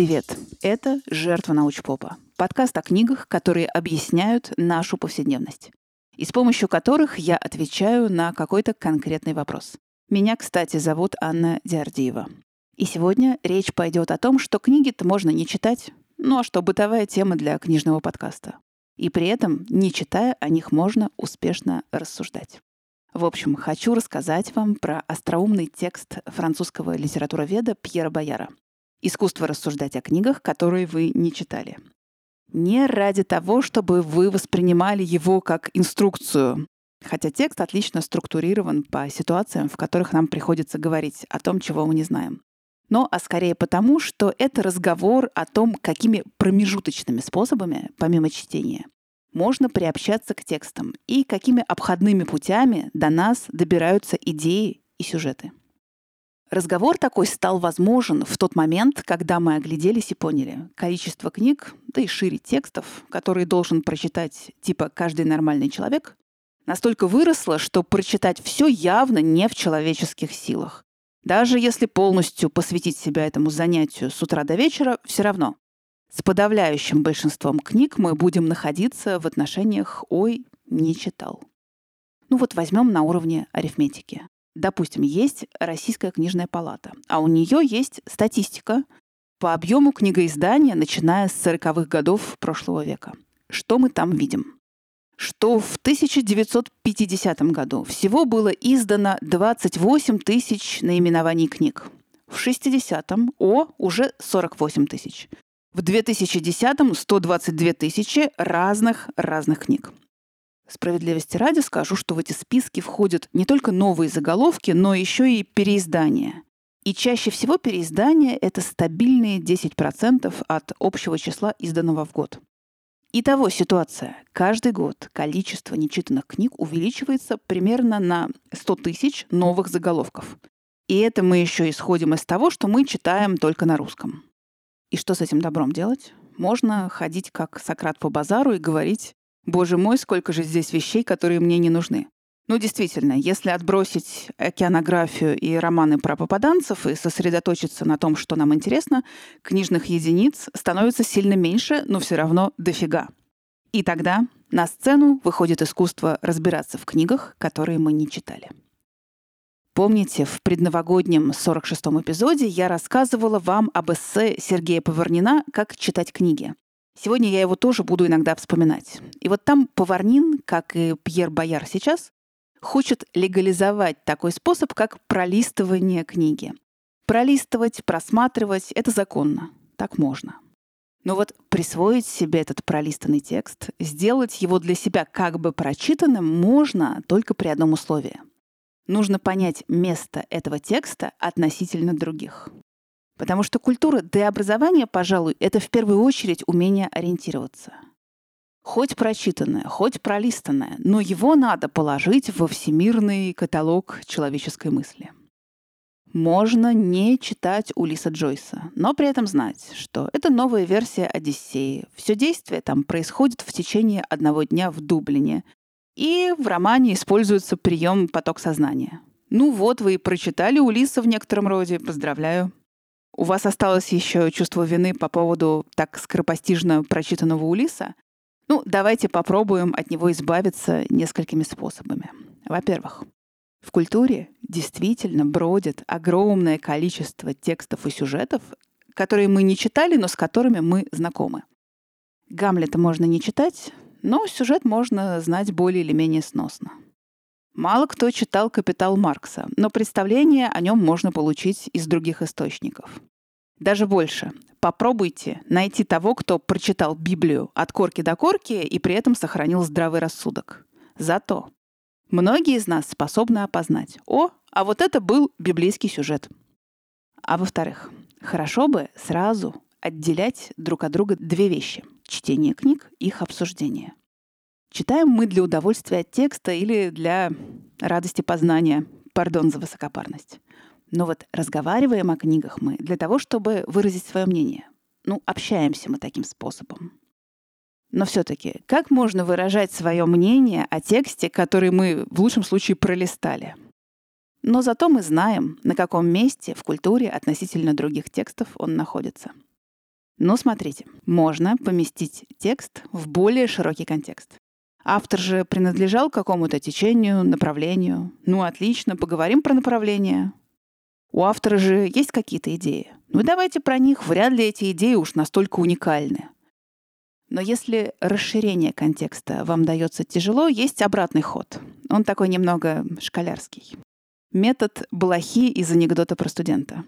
Привет! Это «Жертва научпопа» — подкаст о книгах, которые объясняют нашу повседневность и с помощью которых я отвечаю на какой-то конкретный вопрос. Меня, кстати, зовут Анна Диардиева. И сегодня речь пойдет о том, что книги-то можно не читать, ну а что бытовая тема для книжного подкаста. И при этом, не читая, о них можно успешно рассуждать. В общем, хочу рассказать вам про остроумный текст французского литературоведа Пьера Бояра «Искусство рассуждать о книгах, которые вы не читали». Не ради того, чтобы вы воспринимали его как инструкцию, хотя текст отлично структурирован по ситуациям, в которых нам приходится говорить о том, чего мы не знаем. Но а скорее потому, что это разговор о том, какими промежуточными способами, помимо чтения, можно приобщаться к текстам и какими обходными путями до нас добираются идеи и сюжеты. Разговор такой стал возможен в тот момент, когда мы огляделись и поняли, количество книг, да и шире текстов, которые должен прочитать типа каждый нормальный человек, настолько выросло, что прочитать все явно не в человеческих силах. Даже если полностью посвятить себя этому занятию с утра до вечера, все равно. С подавляющим большинством книг мы будем находиться в отношениях «ой, не читал». Ну вот возьмем на уровне арифметики. Допустим, есть Российская книжная палата, а у нее есть статистика по объему книгоиздания, начиная с 40-х годов прошлого века. Что мы там видим? Что в 1950 году всего было издано 28 тысяч наименований книг. В 60-м О уже 48 тысяч. В 2010-м 122 тысячи разных-разных книг. Справедливости ради скажу, что в эти списки входят не только новые заголовки, но еще и переиздания. И чаще всего переиздания — это стабильные 10% от общего числа изданного в год. Итого ситуация. Каждый год количество нечитанных книг увеличивается примерно на 100 тысяч новых заголовков. И это мы еще исходим из того, что мы читаем только на русском. И что с этим добром делать? Можно ходить как Сократ по базару и говорить Боже мой, сколько же здесь вещей, которые мне не нужны. Ну, действительно, если отбросить океанографию и романы про попаданцев и сосредоточиться на том, что нам интересно, книжных единиц становится сильно меньше, но все равно дофига. И тогда на сцену выходит искусство разбираться в книгах, которые мы не читали. Помните, в предновогоднем 46-м эпизоде я рассказывала вам об эссе Сергея Поварнина «Как читать книги». Сегодня я его тоже буду иногда вспоминать. И вот там Поварнин, как и Пьер Бояр сейчас, хочет легализовать такой способ, как пролистывание книги. Пролистывать, просматривать — это законно. Так можно. Но вот присвоить себе этот пролистанный текст, сделать его для себя как бы прочитанным можно только при одном условии. Нужно понять место этого текста относительно других. Потому что культура деобразования, пожалуй, это в первую очередь умение ориентироваться. Хоть прочитанное, хоть пролистанное, но его надо положить во всемирный каталог человеческой мысли. Можно не читать Улиса Джойса, но при этом знать, что это новая версия Одиссеи. Все действие там происходит в течение одного дня в Дублине. И в романе используется прием поток сознания. Ну вот, вы и прочитали Улиса в некотором роде. Поздравляю. У вас осталось еще чувство вины по поводу так скоропостижно прочитанного Улиса? Ну, давайте попробуем от него избавиться несколькими способами. Во-первых, в культуре действительно бродит огромное количество текстов и сюжетов, которые мы не читали, но с которыми мы знакомы. Гамлета можно не читать, но сюжет можно знать более или менее сносно. Мало кто читал «Капитал Маркса», но представление о нем можно получить из других источников. Даже больше. Попробуйте найти того, кто прочитал Библию от корки до корки и при этом сохранил здравый рассудок. Зато многие из нас способны опознать, о, а вот это был библейский сюжет. А во-вторых, хорошо бы сразу отделять друг от друга две вещи — чтение книг их обсуждение. Читаем мы для удовольствия от текста или для радости познания. Пардон за высокопарность. Но вот разговариваем о книгах мы для того, чтобы выразить свое мнение. Ну, общаемся мы таким способом. Но все-таки, как можно выражать свое мнение о тексте, который мы в лучшем случае пролистали? Но зато мы знаем, на каком месте в культуре относительно других текстов он находится. Но смотрите, можно поместить текст в более широкий контекст. Автор же принадлежал какому-то течению, направлению. Ну, отлично, поговорим про направление. У автора же есть какие-то идеи. Ну, давайте про них. Вряд ли эти идеи уж настолько уникальны. Но если расширение контекста вам дается тяжело, есть обратный ход. Он такой немного школярский. Метод Балахи из анекдота про студента.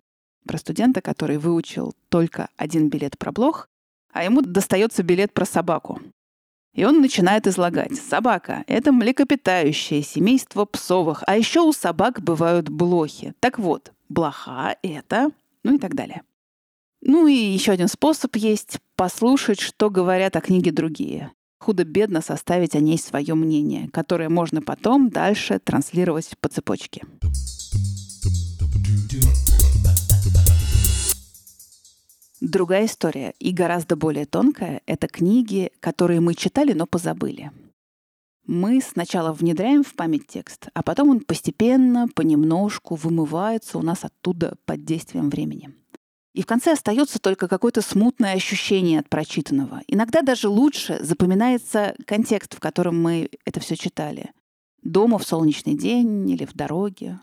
Про студента, который выучил только один билет про блох, а ему достается билет про собаку. И он начинает излагать. Собака — это млекопитающее семейство псовых, а еще у собак бывают блохи. Так вот, блоха — это... ну и так далее. Ну и еще один способ есть — послушать, что говорят о книге другие. Худо-бедно составить о ней свое мнение, которое можно потом дальше транслировать по цепочке. Другая история, и гораздо более тонкая, это книги, которые мы читали, но позабыли. Мы сначала внедряем в память текст, а потом он постепенно, понемножку вымывается у нас оттуда под действием времени. И в конце остается только какое-то смутное ощущение от прочитанного. Иногда даже лучше запоминается контекст, в котором мы это все читали. Дома в солнечный день или в дороге.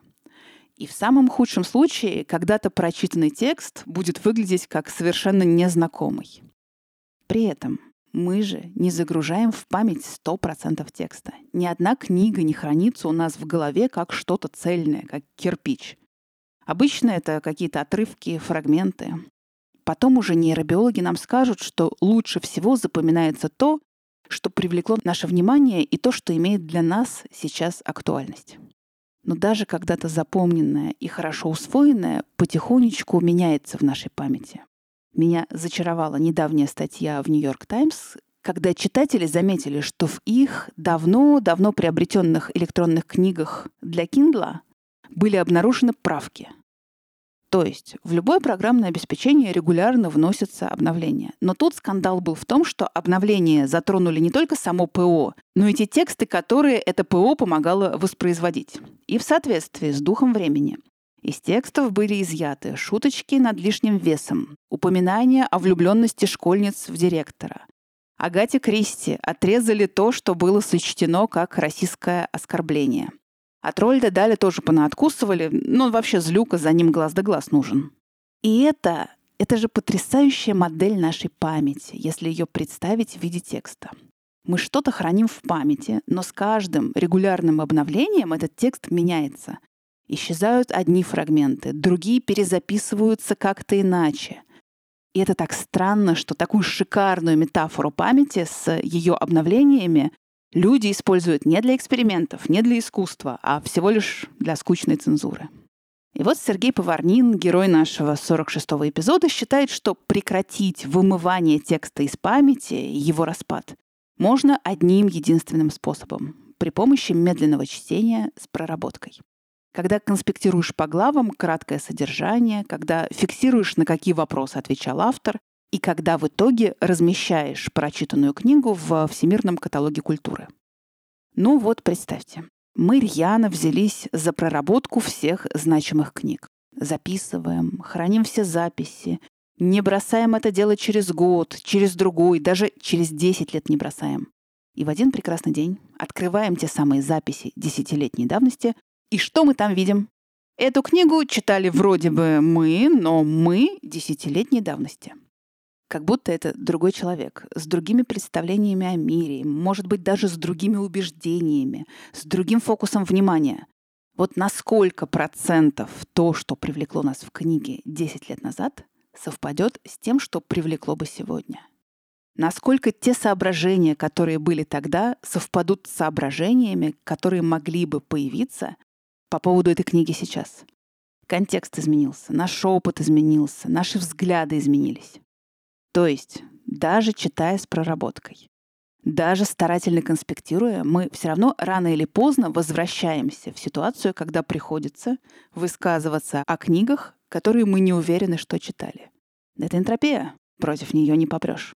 И в самом худшем случае когда-то прочитанный текст будет выглядеть как совершенно незнакомый. При этом мы же не загружаем в память 100% текста. Ни одна книга не хранится у нас в голове как что-то цельное, как кирпич. Обычно это какие-то отрывки, фрагменты. Потом уже нейробиологи нам скажут, что лучше всего запоминается то, что привлекло наше внимание и то, что имеет для нас сейчас актуальность. Но даже когда-то запомненное и хорошо усвоенное потихонечку меняется в нашей памяти. Меня зачаровала недавняя статья в Нью-Йорк Таймс, когда читатели заметили, что в их давно-давно приобретенных электронных книгах для Kindle были обнаружены правки — то есть в любое программное обеспечение регулярно вносятся обновления. Но тут скандал был в том, что обновления затронули не только само ПО, но и те тексты, которые это ПО помогало воспроизводить. И в соответствии с духом времени. Из текстов были изъяты шуточки над лишним весом, упоминания о влюбленности школьниц в директора. Агате Кристи отрезали то, что было сочтено как российское оскорбление. От Рольда Дали тоже понаоткусывали, но вообще злюка, за ним глаз да глаз нужен. И это, это же потрясающая модель нашей памяти, если ее представить в виде текста. Мы что-то храним в памяти, но с каждым регулярным обновлением этот текст меняется. Исчезают одни фрагменты, другие перезаписываются как-то иначе. И это так странно, что такую шикарную метафору памяти с ее обновлениями люди используют не для экспериментов, не для искусства, а всего лишь для скучной цензуры. И вот Сергей Поварнин, герой нашего 46-го эпизода, считает, что прекратить вымывание текста из памяти и его распад можно одним единственным способом — при помощи медленного чтения с проработкой. Когда конспектируешь по главам краткое содержание, когда фиксируешь, на какие вопросы отвечал автор, и когда в итоге размещаешь прочитанную книгу в Всемирном каталоге культуры. Ну вот, представьте, мы рьяно взялись за проработку всех значимых книг. Записываем, храним все записи, не бросаем это дело через год, через другой, даже через 10 лет не бросаем. И в один прекрасный день открываем те самые записи десятилетней давности, и что мы там видим? Эту книгу читали вроде бы мы, но мы десятилетней давности. Как будто это другой человек, с другими представлениями о мире, может быть, даже с другими убеждениями, с другим фокусом внимания. Вот на сколько процентов то, что привлекло нас в книге 10 лет назад, совпадет с тем, что привлекло бы сегодня? Насколько те соображения, которые были тогда, совпадут с соображениями, которые могли бы появиться по поводу этой книги сейчас? Контекст изменился, наш опыт изменился, наши взгляды изменились. То есть, даже читая с проработкой, даже старательно конспектируя, мы все равно рано или поздно возвращаемся в ситуацию, когда приходится высказываться о книгах, которые мы не уверены, что читали. Это энтропия, против нее не попрешь.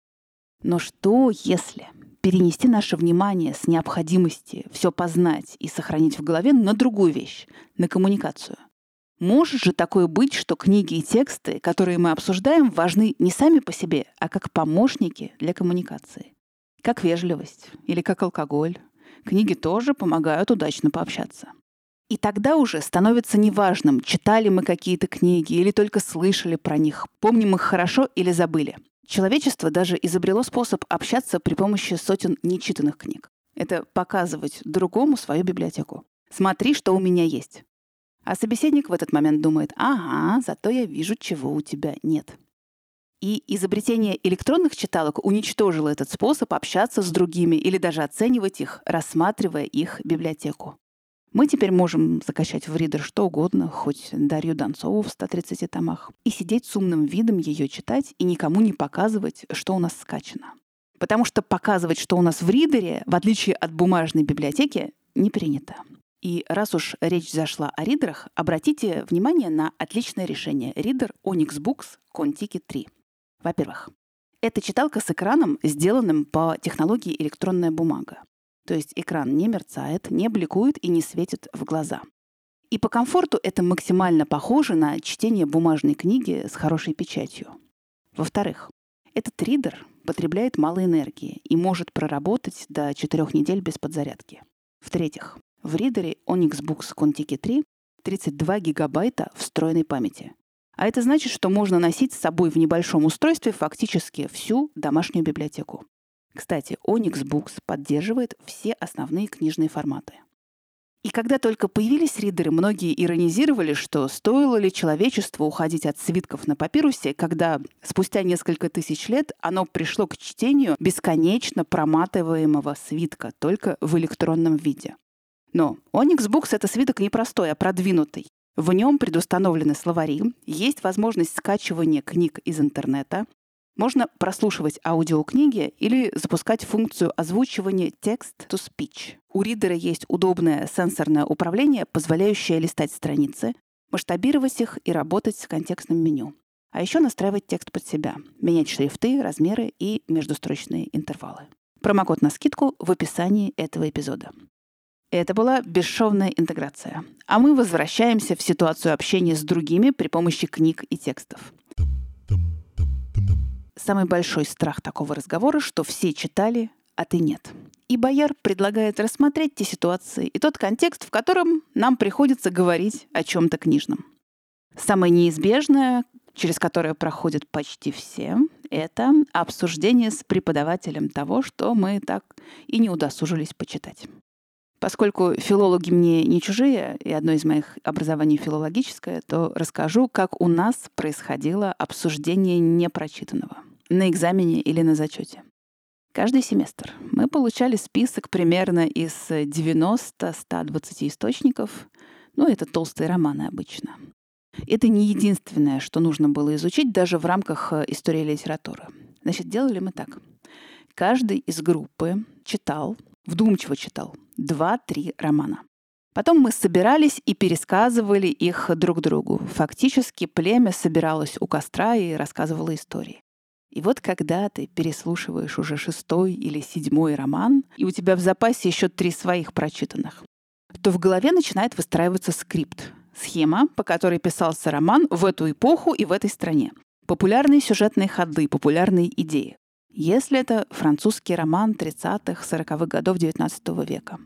Но что, если перенести наше внимание с необходимости все познать и сохранить в голове на другую вещь, на коммуникацию? Может же такое быть, что книги и тексты, которые мы обсуждаем, важны не сами по себе, а как помощники для коммуникации. Как вежливость или как алкоголь. Книги тоже помогают удачно пообщаться. И тогда уже становится неважным, читали мы какие-то книги или только слышали про них, помним их хорошо или забыли. Человечество даже изобрело способ общаться при помощи сотен нечитанных книг. Это показывать другому свою библиотеку. Смотри, что у меня есть. А собеседник в этот момент думает, ага, зато я вижу, чего у тебя нет. И изобретение электронных читалок уничтожило этот способ общаться с другими или даже оценивать их, рассматривая их библиотеку. Мы теперь можем закачать в ридер что угодно, хоть Дарью Донцову в 130 томах, и сидеть с умным видом ее читать и никому не показывать, что у нас скачано. Потому что показывать, что у нас в ридере, в отличие от бумажной библиотеки, не принято. И раз уж речь зашла о ридерах, обратите внимание на отличное решение ридер Onyx Books Contiki 3. Во-первых, это читалка с экраном, сделанным по технологии электронная бумага. То есть экран не мерцает, не бликует и не светит в глаза. И по комфорту это максимально похоже на чтение бумажной книги с хорошей печатью. Во-вторых, этот ридер потребляет мало энергии и может проработать до 4 недель без подзарядки. В-третьих, в ридере Onyx Books Contiki 3 32 гигабайта встроенной памяти. А это значит, что можно носить с собой в небольшом устройстве фактически всю домашнюю библиотеку. Кстати, Onyx Books поддерживает все основные книжные форматы. И когда только появились ридеры, многие иронизировали, что стоило ли человечеству уходить от свитков на папирусе, когда спустя несколько тысяч лет оно пришло к чтению бесконечно проматываемого свитка, только в электронном виде. Но Onyx Books — это свиток не простой, а продвинутый. В нем предустановлены словари, есть возможность скачивания книг из интернета, можно прослушивать аудиокниги или запускать функцию озвучивания text-to-speech. У ридера есть удобное сенсорное управление, позволяющее листать страницы, масштабировать их и работать с контекстным меню. А еще настраивать текст под себя, менять шрифты, размеры и междустрочные интервалы. Промокод на скидку в описании этого эпизода. Это была бесшовная интеграция. А мы возвращаемся в ситуацию общения с другими при помощи книг и текстов. Самый большой страх такого разговора, что все читали, а ты нет. И Бояр предлагает рассмотреть те ситуации и тот контекст, в котором нам приходится говорить о чем-то книжном. Самое неизбежное, через которое проходят почти все, это обсуждение с преподавателем того, что мы так и не удосужились почитать. Поскольку филологи мне не чужие, и одно из моих образований филологическое, то расскажу, как у нас происходило обсуждение непрочитанного на экзамене или на зачете. Каждый семестр мы получали список примерно из 90-120 источников. Ну, это толстые романы обычно. Это не единственное, что нужно было изучить даже в рамках э, истории литературы. Значит, делали мы так. Каждый из группы читал, вдумчиво читал, два-три романа. Потом мы собирались и пересказывали их друг другу. Фактически племя собиралось у костра и рассказывало истории. И вот когда ты переслушиваешь уже шестой или седьмой роман, и у тебя в запасе еще три своих прочитанных, то в голове начинает выстраиваться скрипт, схема, по которой писался роман в эту эпоху и в этой стране. Популярные сюжетные ходы, популярные идеи. Если это французский роман 30-х, 40-х годов XIX века,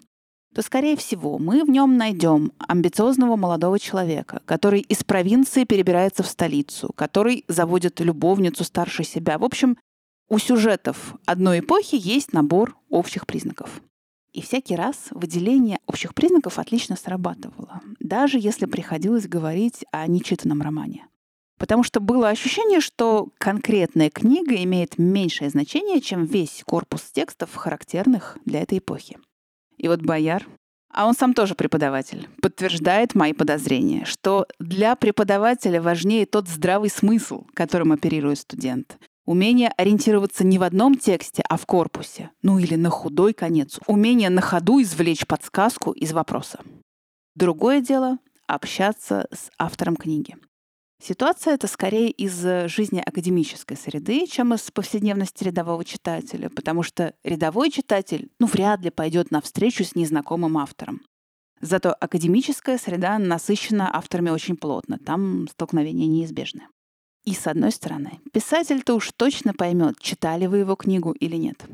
то, скорее всего, мы в нем найдем амбициозного молодого человека, который из провинции перебирается в столицу, который заводит любовницу старше себя. В общем, у сюжетов одной эпохи есть набор общих признаков. И всякий раз выделение общих признаков отлично срабатывало, даже если приходилось говорить о нечитанном романе. Потому что было ощущение, что конкретная книга имеет меньшее значение, чем весь корпус текстов, характерных для этой эпохи. И вот Бояр, а он сам тоже преподаватель, подтверждает мои подозрения, что для преподавателя важнее тот здравый смысл, которым оперирует студент. Умение ориентироваться не в одном тексте, а в корпусе. Ну или на худой конец. Умение на ходу извлечь подсказку из вопроса. Другое дело — общаться с автором книги. Ситуация это скорее из э, жизни академической среды, чем из повседневности рядового читателя, потому что рядовой читатель ну, вряд ли пойдет на встречу с незнакомым автором. Зато академическая среда насыщена авторами очень плотно. Там столкновения неизбежны. И с одной стороны, писатель-то уж точно поймет, читали вы его книгу или нет.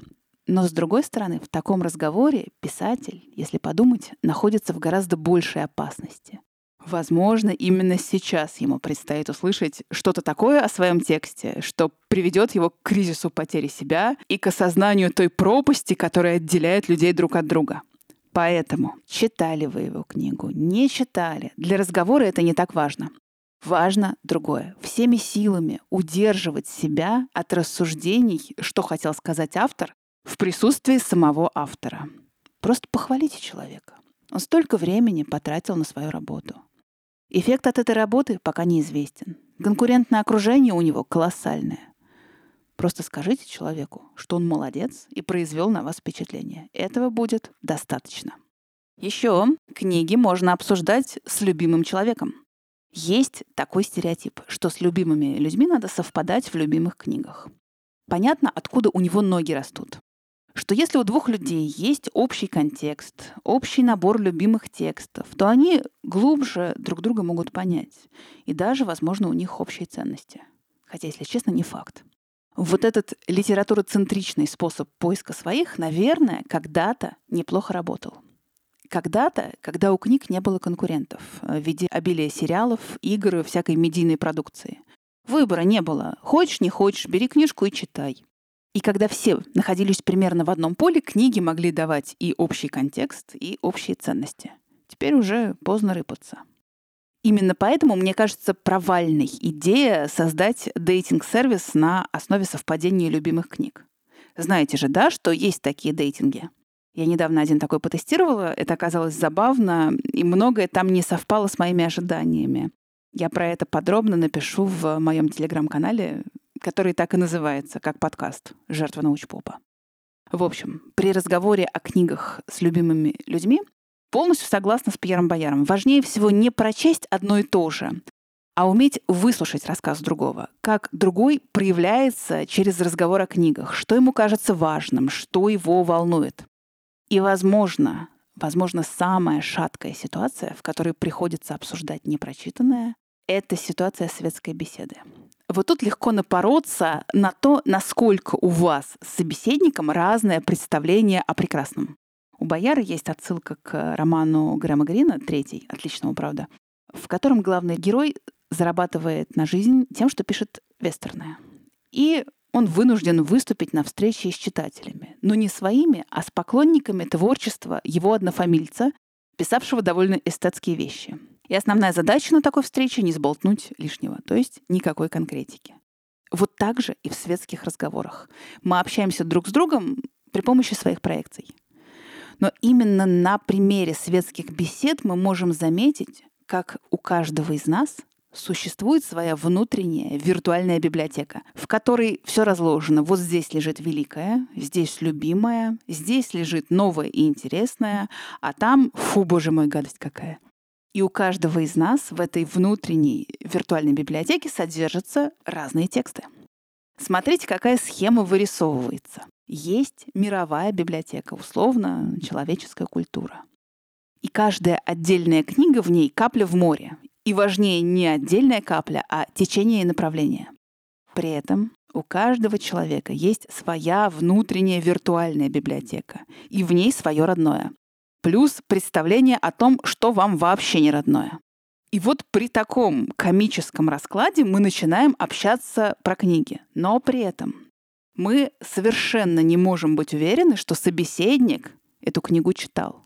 Но с другой стороны, в таком разговоре писатель, если подумать, находится в гораздо большей опасности. Возможно, именно сейчас ему предстоит услышать что-то такое о своем тексте, что приведет его к кризису потери себя и к осознанию той пропасти, которая отделяет людей друг от друга. Поэтому читали вы его книгу, не читали. Для разговора это не так важно. Важно другое. Всеми силами удерживать себя от рассуждений, что хотел сказать автор, в присутствии самого автора. Просто похвалите человека. Он столько времени потратил на свою работу. Эффект от этой работы пока неизвестен. Конкурентное окружение у него колоссальное. Просто скажите человеку, что он молодец и произвел на вас впечатление. Этого будет достаточно. Еще книги можно обсуждать с любимым человеком. Есть такой стереотип, что с любимыми людьми надо совпадать в любимых книгах. Понятно, откуда у него ноги растут что если у двух людей есть общий контекст, общий набор любимых текстов, то они глубже друг друга могут понять. И даже, возможно, у них общие ценности. Хотя, если честно, не факт. Вот этот литературоцентричный способ поиска своих, наверное, когда-то неплохо работал. Когда-то, когда у книг не было конкурентов в виде обилия сериалов, игр, всякой медийной продукции. Выбора не было. Хочешь, не хочешь, бери книжку и читай. И когда все находились примерно в одном поле, книги могли давать и общий контекст, и общие ценности. Теперь уже поздно рыпаться. Именно поэтому, мне кажется, провальной идея создать дейтинг-сервис на основе совпадения любимых книг. Знаете же, да, что есть такие дейтинги? Я недавно один такой потестировала, это оказалось забавно, и многое там не совпало с моими ожиданиями. Я про это подробно напишу в моем телеграм-канале который так и называется, как подкаст «Жертва научпопа». В общем, при разговоре о книгах с любимыми людьми полностью согласна с Пьером Бояром. Важнее всего не прочесть одно и то же, а уметь выслушать рассказ другого, как другой проявляется через разговор о книгах, что ему кажется важным, что его волнует. И, возможно, возможно, самая шаткая ситуация, в которой приходится обсуждать непрочитанное, это ситуация светской беседы. Вот тут легко напороться на то, насколько у вас с собеседником разное представление о прекрасном. У Бояра есть отсылка к роману Грэма Грина, третий, отличного, правда, в котором главный герой зарабатывает на жизнь тем, что пишет вестерны. И он вынужден выступить на встрече с читателями, но не своими, а с поклонниками творчества его однофамильца, писавшего довольно эстетские вещи. И основная задача на такой встрече — не сболтнуть лишнего, то есть никакой конкретики. Вот так же и в светских разговорах. Мы общаемся друг с другом при помощи своих проекций. Но именно на примере светских бесед мы можем заметить, как у каждого из нас существует своя внутренняя виртуальная библиотека, в которой все разложено. Вот здесь лежит великое, здесь любимое, здесь лежит новое и интересное, а там, фу, боже мой, гадость какая — и у каждого из нас в этой внутренней виртуальной библиотеке содержатся разные тексты. Смотрите, какая схема вырисовывается. Есть мировая библиотека, условно, человеческая культура. И каждая отдельная книга в ней — капля в море. И важнее не отдельная капля, а течение и направление. При этом у каждого человека есть своя внутренняя виртуальная библиотека, и в ней свое родное плюс представление о том, что вам вообще не родное. И вот при таком комическом раскладе мы начинаем общаться про книги. Но при этом мы совершенно не можем быть уверены, что собеседник эту книгу читал.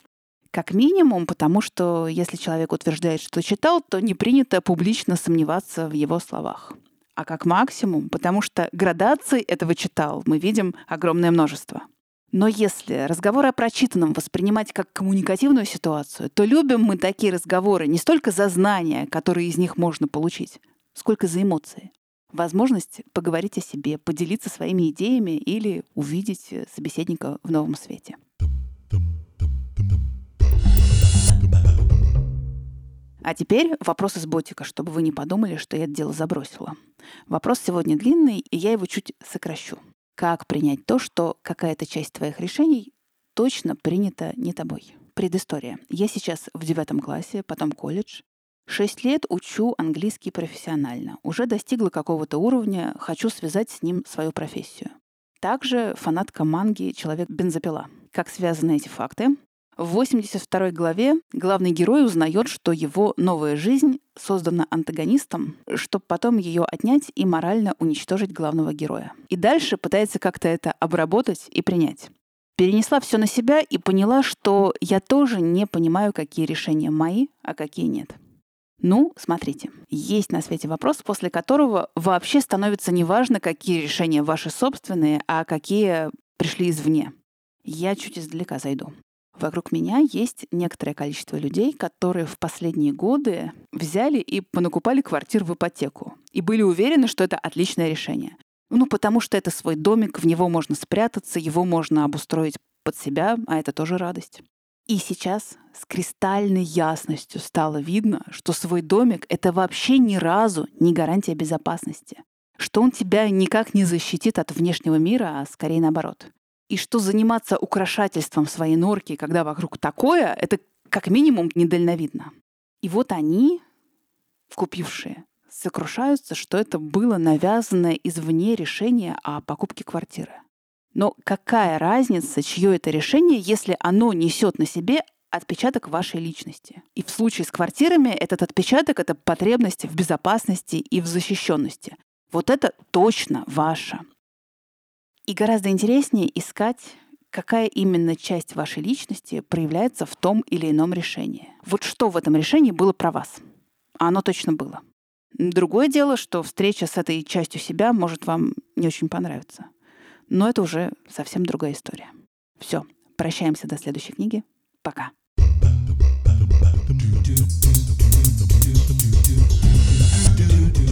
Как минимум, потому что если человек утверждает, что читал, то не принято публично сомневаться в его словах. А как максимум, потому что градаций этого читал мы видим огромное множество. Но если разговоры о прочитанном воспринимать как коммуникативную ситуацию, то любим мы такие разговоры не столько за знания, которые из них можно получить, сколько за эмоции. Возможность поговорить о себе, поделиться своими идеями или увидеть собеседника в новом свете. А теперь вопрос из ботика, чтобы вы не подумали, что я это дело забросила. Вопрос сегодня длинный, и я его чуть сокращу. Как принять то, что какая-то часть твоих решений точно принята не тобой? Предыстория. Я сейчас в девятом классе, потом колледж. Шесть лет учу английский профессионально. Уже достигла какого-то уровня, хочу связать с ним свою профессию. Также фанатка манги «Человек-бензопила». Как связаны эти факты? В 82 главе главный герой узнает, что его новая жизнь создана антагонистом, чтобы потом ее отнять и морально уничтожить главного героя. И дальше пытается как-то это обработать и принять. Перенесла все на себя и поняла, что я тоже не понимаю, какие решения мои, а какие нет. Ну, смотрите, есть на свете вопрос, после которого вообще становится неважно, какие решения ваши собственные, а какие пришли извне. Я чуть издалека зайду. Вокруг меня есть некоторое количество людей, которые в последние годы взяли и понакупали квартир в ипотеку и были уверены, что это отличное решение. Ну, потому что это свой домик, в него можно спрятаться, его можно обустроить под себя, а это тоже радость. И сейчас с кристальной ясностью стало видно, что свой домик — это вообще ни разу не гарантия безопасности. Что он тебя никак не защитит от внешнего мира, а скорее наоборот. И что заниматься украшательством своей норки, когда вокруг такое, это как минимум недальновидно. И вот они, купившие, сокрушаются, что это было навязанное извне решение о покупке квартиры. Но какая разница, чье это решение, если оно несет на себе отпечаток вашей личности. И в случае с квартирами этот отпечаток — это потребности в безопасности и в защищенности. Вот это точно ваше. И гораздо интереснее искать какая именно часть вашей личности проявляется в том или ином решении. Вот что в этом решении было про вас? А оно точно было. Другое дело, что встреча с этой частью себя может вам не очень понравиться. Но это уже совсем другая история. Все, прощаемся до следующей книги. Пока. do do